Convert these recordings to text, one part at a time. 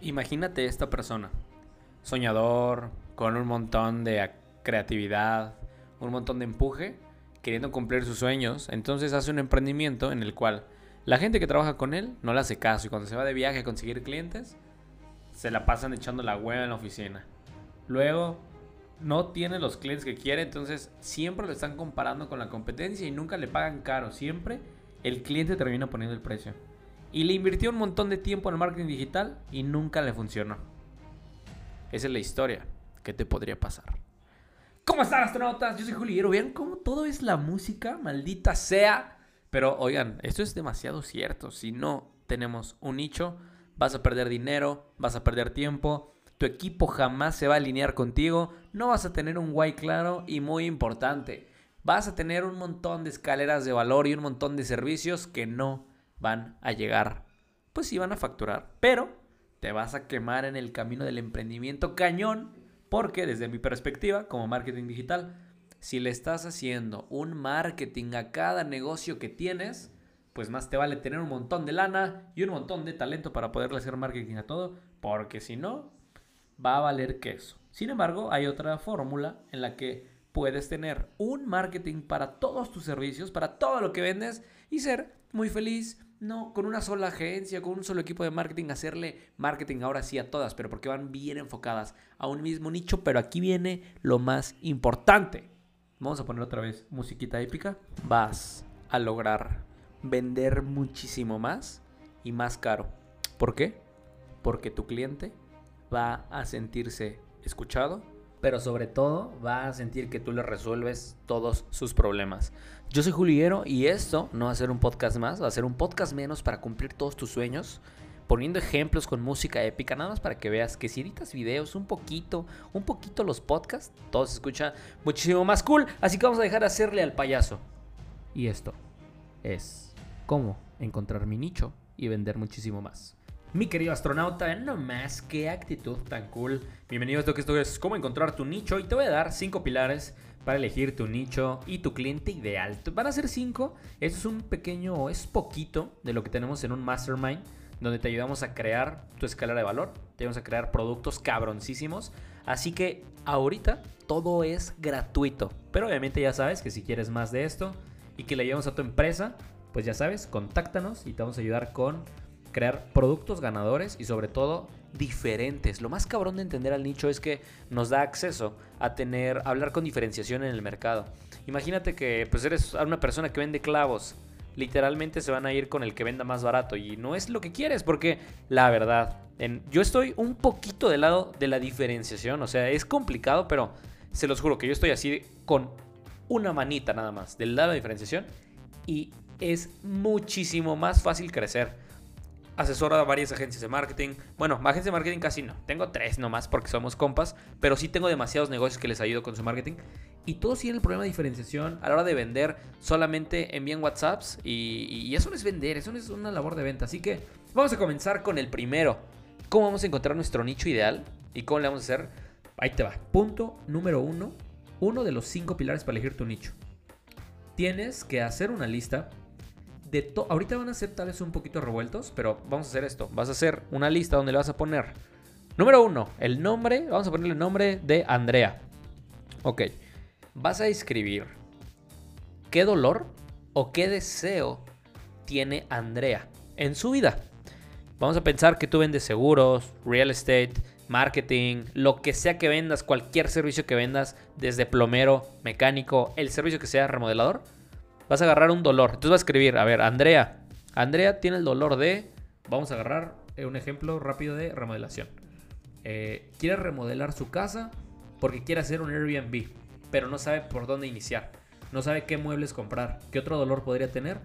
Imagínate esta persona, soñador, con un montón de creatividad, un montón de empuje, queriendo cumplir sus sueños. Entonces hace un emprendimiento en el cual la gente que trabaja con él no le hace caso y cuando se va de viaje a conseguir clientes, se la pasan echando la hueva en la oficina. Luego no tiene los clientes que quiere, entonces siempre lo están comparando con la competencia y nunca le pagan caro. Siempre el cliente termina poniendo el precio. Y le invirtió un montón de tiempo en el marketing digital y nunca le funcionó. Esa es la historia. ¿Qué te podría pasar? ¿Cómo están astronautas? Yo soy Juliero. Vean cómo todo es la música, maldita sea. Pero oigan, esto es demasiado cierto. Si no tenemos un nicho, vas a perder dinero, vas a perder tiempo, tu equipo jamás se va a alinear contigo, no vas a tener un guay claro y muy importante, vas a tener un montón de escaleras de valor y un montón de servicios que no van a llegar, pues sí van a facturar, pero te vas a quemar en el camino del emprendimiento cañón, porque desde mi perspectiva como marketing digital, si le estás haciendo un marketing a cada negocio que tienes, pues más te vale tener un montón de lana y un montón de talento para poderle hacer marketing a todo, porque si no, va a valer queso. Sin embargo, hay otra fórmula en la que puedes tener un marketing para todos tus servicios, para todo lo que vendes y ser muy feliz, no con una sola agencia, con un solo equipo de marketing, hacerle marketing ahora sí a todas, pero porque van bien enfocadas a un mismo nicho. Pero aquí viene lo más importante. Vamos a poner otra vez musiquita épica. Vas a lograr vender muchísimo más y más caro. ¿Por qué? Porque tu cliente va a sentirse escuchado, pero sobre todo va a sentir que tú le resuelves todos sus problemas. Yo soy Juliero y esto no va a ser un podcast más, va a ser un podcast menos para cumplir todos tus sueños, poniendo ejemplos con música épica, nada más para que veas que si editas videos un poquito, un poquito los podcasts, todo se escucha muchísimo más cool, así que vamos a dejar de hacerle al payaso. Y esto es cómo encontrar mi nicho y vender muchísimo más. Mi querido astronauta, no más, qué actitud tan cool. Bienvenido a esto que esto es cómo encontrar tu nicho y te voy a dar cinco pilares para elegir tu nicho y tu cliente ideal. Van a ser cinco, esto es un pequeño, es poquito de lo que tenemos en un mastermind donde te ayudamos a crear tu escalera de valor, te ayudamos a crear productos cabroncísimos. Así que ahorita todo es gratuito, pero obviamente ya sabes que si quieres más de esto y que le llevamos a tu empresa, pues ya sabes, contáctanos y te vamos a ayudar con crear productos ganadores y sobre todo diferentes. Lo más cabrón de entender al nicho es que nos da acceso a tener, hablar con diferenciación en el mercado. Imagínate que pues eres una persona que vende clavos. Literalmente se van a ir con el que venda más barato y no es lo que quieres porque la verdad, yo estoy un poquito del lado de la diferenciación, o sea, es complicado, pero se los juro que yo estoy así con una manita nada más del lado de diferenciación y es muchísimo más fácil crecer asesora a varias agencias de marketing. Bueno, agencias de marketing casi no. Tengo tres nomás porque somos compas. Pero sí tengo demasiados negocios que les ayudo con su marketing. Y todos tienen el problema de diferenciación. A la hora de vender, solamente envían WhatsApps. Y, eso no es vender, eso no es una labor de venta. Así que vamos a comenzar con el primero. ¿Cómo vamos a encontrar nuestro nicho ideal? ¿Y cómo le vamos a hacer? Ahí te va. Punto número uno. Uno de los cinco pilares para elegir tu nicho. Tienes que hacer una lista de ahorita van a ser tal vez un poquito revueltos, pero vamos a hacer esto. Vas a hacer una lista donde le vas a poner, número uno, el nombre, vamos a ponerle el nombre de Andrea. Ok, vas a escribir qué dolor o qué deseo tiene Andrea en su vida. Vamos a pensar que tú vendes seguros, real estate, marketing, lo que sea que vendas, cualquier servicio que vendas, desde plomero, mecánico, el servicio que sea remodelador vas a agarrar un dolor. Entonces vas a escribir, a ver, Andrea. Andrea tiene el dolor de, vamos a agarrar eh, un ejemplo rápido de remodelación. Eh, quiere remodelar su casa porque quiere hacer un Airbnb, pero no sabe por dónde iniciar. No sabe qué muebles comprar, qué otro dolor podría tener.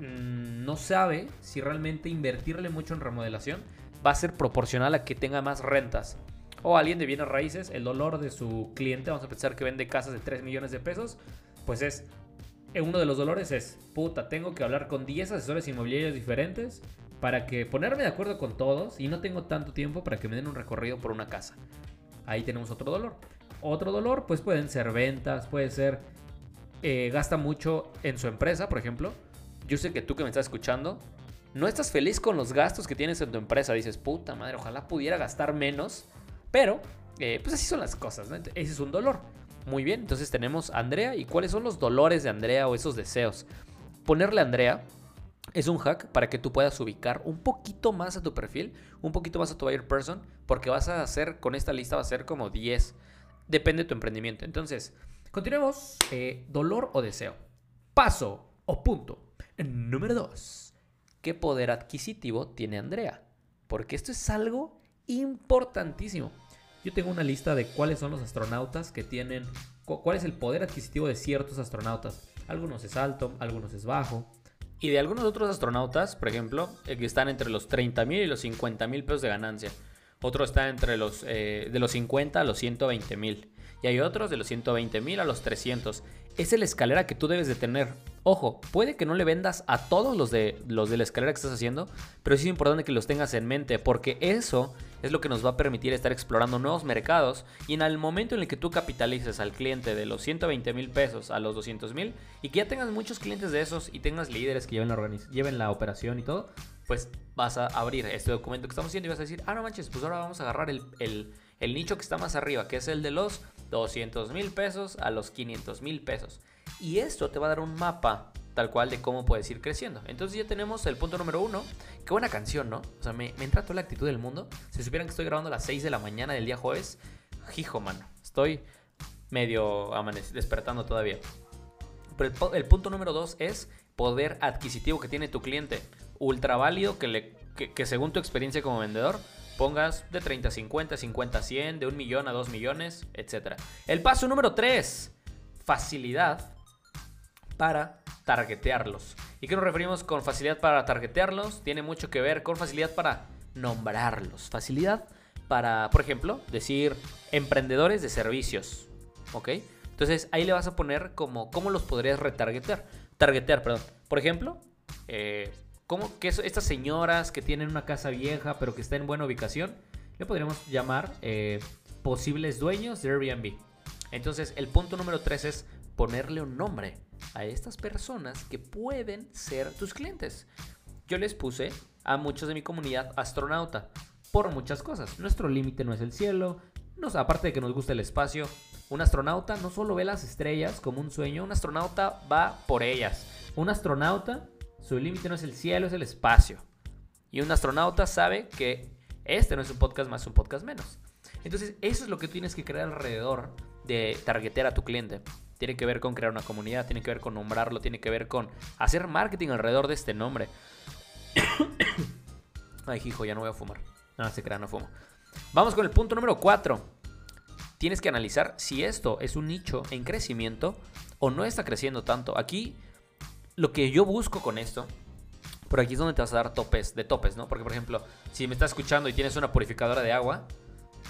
Mm, no sabe si realmente invertirle mucho en remodelación va a ser proporcional a que tenga más rentas. O alguien de bienes raíces, el dolor de su cliente, vamos a pensar que vende casas de 3 millones de pesos, pues es uno de los dolores es, puta, tengo que hablar con 10 asesores inmobiliarios diferentes para que ponerme de acuerdo con todos y no tengo tanto tiempo para que me den un recorrido por una casa. Ahí tenemos otro dolor. Otro dolor, pues pueden ser ventas, puede ser eh, gasta mucho en su empresa, por ejemplo. Yo sé que tú que me estás escuchando, no estás feliz con los gastos que tienes en tu empresa. Dices, puta madre, ojalá pudiera gastar menos. Pero, eh, pues así son las cosas, ¿no? Ese es un dolor. Muy bien, entonces tenemos a Andrea. ¿Y cuáles son los dolores de Andrea o esos deseos? Ponerle a Andrea es un hack para que tú puedas ubicar un poquito más a tu perfil, un poquito más a tu buyer person, porque vas a hacer, con esta lista va a ser como 10. Depende de tu emprendimiento. Entonces, continuemos. Eh, dolor o deseo. Paso o punto. Número 2. ¿Qué poder adquisitivo tiene Andrea? Porque esto es algo importantísimo. Yo tengo una lista de cuáles son los astronautas que tienen, cuál es el poder adquisitivo de ciertos astronautas. Algunos es alto, algunos es bajo. Y de algunos otros astronautas, por ejemplo, eh, que están entre los 30 mil y los 50 mil pesos de ganancia. Otro está entre los eh, de los 50 a los 120 mil. Y hay otros de los 120 mil a los 300 es la escalera que tú debes de tener. Ojo, puede que no le vendas a todos los de, los de la escalera que estás haciendo, pero sí es importante que los tengas en mente porque eso es lo que nos va a permitir estar explorando nuevos mercados y en el momento en el que tú capitalices al cliente de los 120 mil pesos a los 200 mil y que ya tengas muchos clientes de esos y tengas líderes que lleven la, operación y todo, pues vas a abrir este documento que estamos haciendo y vas a decir, ah, no manches, pues ahora vamos a agarrar el, el, el nicho que está más arriba, que es el de los 200 mil pesos a los 500 mil pesos. Y esto te va a dar un mapa tal cual de cómo puedes ir creciendo. Entonces ya tenemos el punto número uno. Qué buena canción, ¿no? O sea, me, me entra toda la actitud del mundo. Si supieran que estoy grabando a las 6 de la mañana del día jueves, hijo, mano. Estoy medio despertando todavía. Pero el, punto número dos es poder adquisitivo que tiene tu cliente. Ultra válido que, le, que según tu experiencia como vendedor pongas de 30 a 50, 50 a 100, de 1 millón a 2 millones, etc. El paso número 3, facilidad para targetearlos. ¿Y qué nos referimos con facilidad para targetearlos? Tiene mucho que ver con facilidad para nombrarlos. Facilidad para, por ejemplo, decir emprendedores de servicios. ¿Ok? Entonces ahí le vas a poner como cómo los podrías retargetear. Targetear, perdón. Por ejemplo, eh, ¿Cómo que estas señoras que tienen una casa vieja pero que está en buena ubicación, le podríamos llamar eh, posibles dueños de Airbnb? Entonces, el punto número 3 es ponerle un nombre a estas personas que pueden ser tus clientes. Yo les puse a muchos de mi comunidad astronauta por muchas cosas. Nuestro límite no es el cielo, aparte de que nos gusta el espacio, un astronauta no solo ve las estrellas como un sueño, un astronauta va por ellas. Un astronauta su límite no es el cielo, es el espacio. Y un astronauta sabe que este no es un podcast más, un podcast menos. Entonces, eso es lo que tienes que crear alrededor de targetear a tu cliente. Tiene que ver con crear una comunidad, tiene que ver con nombrarlo, tiene que ver con hacer marketing alrededor de este nombre. Ay, hijo, ya no voy a fumar. No, se crea, no fumo. Vamos con el punto número 4. Tienes que analizar si esto es un nicho en crecimiento o no está creciendo tanto. Aquí lo que yo busco con esto, por aquí es donde te vas a dar topes, de topes, ¿no? Porque, por ejemplo, si me estás escuchando y tienes una purificadora de agua,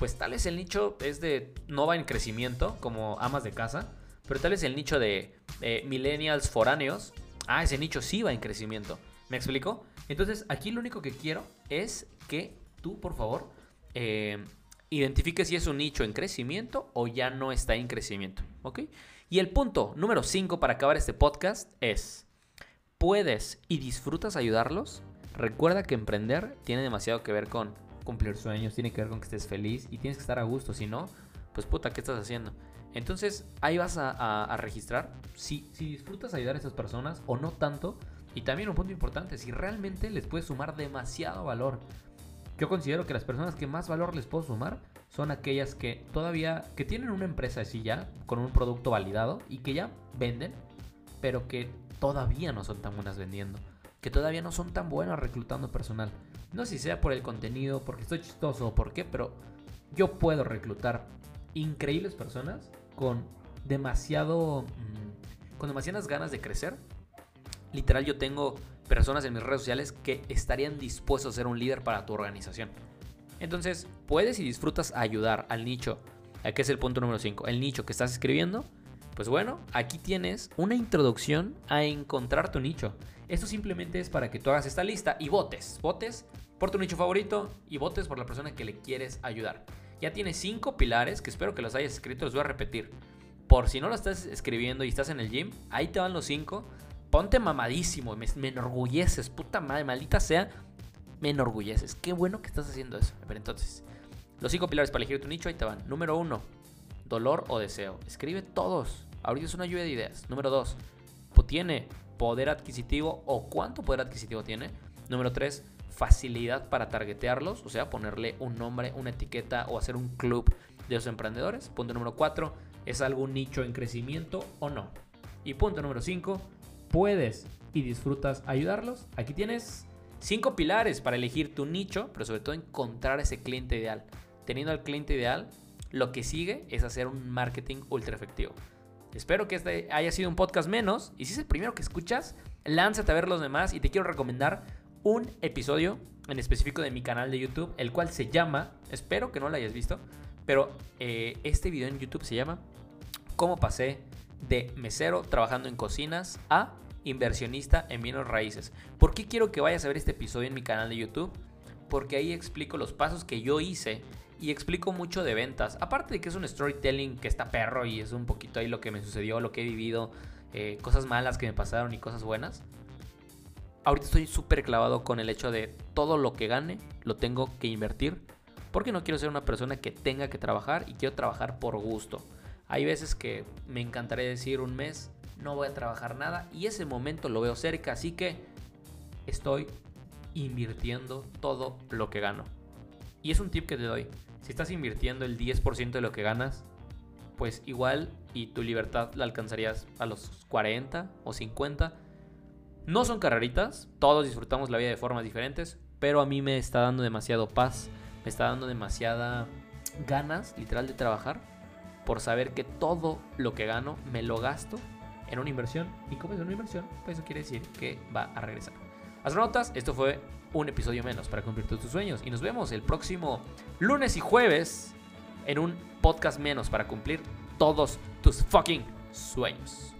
pues tal vez el nicho es de, no va en crecimiento, como amas de casa, pero tal vez el nicho de millennials foráneos, ah, ese nicho sí va en crecimiento. ¿Me explico? Entonces, aquí lo único que quiero es que tú, por favor, eh, identifiques si es un nicho en crecimiento o ya no está en crecimiento, ¿ok? Y el punto número 5 para acabar este podcast es, puedes y disfrutas ayudarlos, recuerda que emprender tiene demasiado que ver con cumplir sueños, tiene que ver con que estés feliz y tienes que estar a gusto, si no, pues puta, ¿qué estás haciendo? Entonces ahí vas a, registrar si, si disfrutas ayudar a esas personas o no tanto. Y también un punto importante, si realmente les puedes sumar demasiado valor. Yo considero que las personas que más valor les puedo sumar son aquellas que todavía, que tienen una empresa así ya, con un producto validado y que ya venden, pero que todavía no son tan buenas vendiendo, que todavía no son tan buenas reclutando personal. No sé si sea por el contenido, porque estoy chistoso o por qué, pero yo puedo reclutar increíbles personas con demasiado mm, con demasiadas ganas de crecer. Literal yo tengo personas en mis redes sociales que estarían dispuestos a ser un líder para tu organización. Entonces, puedes y disfrutas ayudar al nicho, que es el punto número 5, el nicho que estás escribiendo pues bueno, aquí tienes una introducción a encontrar tu nicho. Esto simplemente es para que tú hagas esta lista y votes. Votes por tu nicho favorito y votes por la persona que le quieres ayudar. Ya tienes cinco pilares que espero que los hayas escrito, los voy a repetir. Por si no lo estás escribiendo y estás en el gym, ahí te van los cinco ponte mamadísimo, me, me enorgulleces, puta madre, maldita sea, me enorgulleces. Qué bueno que estás haciendo eso. Ver, entonces, los cinco pilares para elegir tu nicho, ahí te van. Número uno, dolor o deseo. Escribe todos. Ahorita es una lluvia de ideas. Número dos, ¿tiene poder adquisitivo o cuánto poder adquisitivo tiene? Número tres, facilidad para targetearlos, o sea, ponerle un nombre, una etiqueta o hacer un club de los emprendedores. Punto número cuatro, ¿es algún nicho en crecimiento o no? Y punto número cinco, ¿puedes y disfrutas ayudarlos? Aquí tienes cinco pilares para elegir tu nicho, pero sobre todo encontrar ese cliente ideal. Teniendo al cliente ideal, lo que sigue es hacer un marketing ultra efectivo. Espero que este haya sido un podcast menos. Y si es el primero que escuchas, lánzate a ver los demás. Y te quiero recomendar un episodio en específico de mi canal de YouTube, el cual se llama, espero que no lo hayas visto, pero eh, este video en YouTube se llama ¿Cómo pasé de mesero trabajando en cocinas a inversionista en bienes raíces? ¿Por qué quiero que vayas a ver este episodio en mi canal de YouTube? Porque ahí explico los pasos que yo hice y explico mucho de ventas. Aparte de que es un storytelling que está perro y es un poquito ahí lo que me sucedió, lo que he vivido, eh, cosas malas que me pasaron y cosas buenas. Ahorita estoy súper clavado con el hecho de todo lo que gane lo tengo que invertir. Porque no quiero ser una persona que tenga que trabajar y quiero trabajar por gusto. Hay veces que me encantaría decir un mes, no voy a trabajar nada y ese momento lo veo cerca, así que estoy invirtiendo todo lo que gano. Y es un tip que te doy. Si estás invirtiendo el 10% de lo que ganas, pues igual y tu libertad la alcanzarías a los 40 o 50. No son carreritas, todos disfrutamos la vida de formas diferentes, pero a mí me está dando demasiado paz, me está dando demasiada ganas, literal, de trabajar por saber que todo lo que gano me lo gasto en una inversión. Y como es una inversión, pues eso quiere decir que va a regresar. Astronautas, esto fue un episodio menos para cumplir todos tus sueños. Y nos vemos el próximo lunes y jueves en un podcast menos para cumplir todos tus fucking sueños.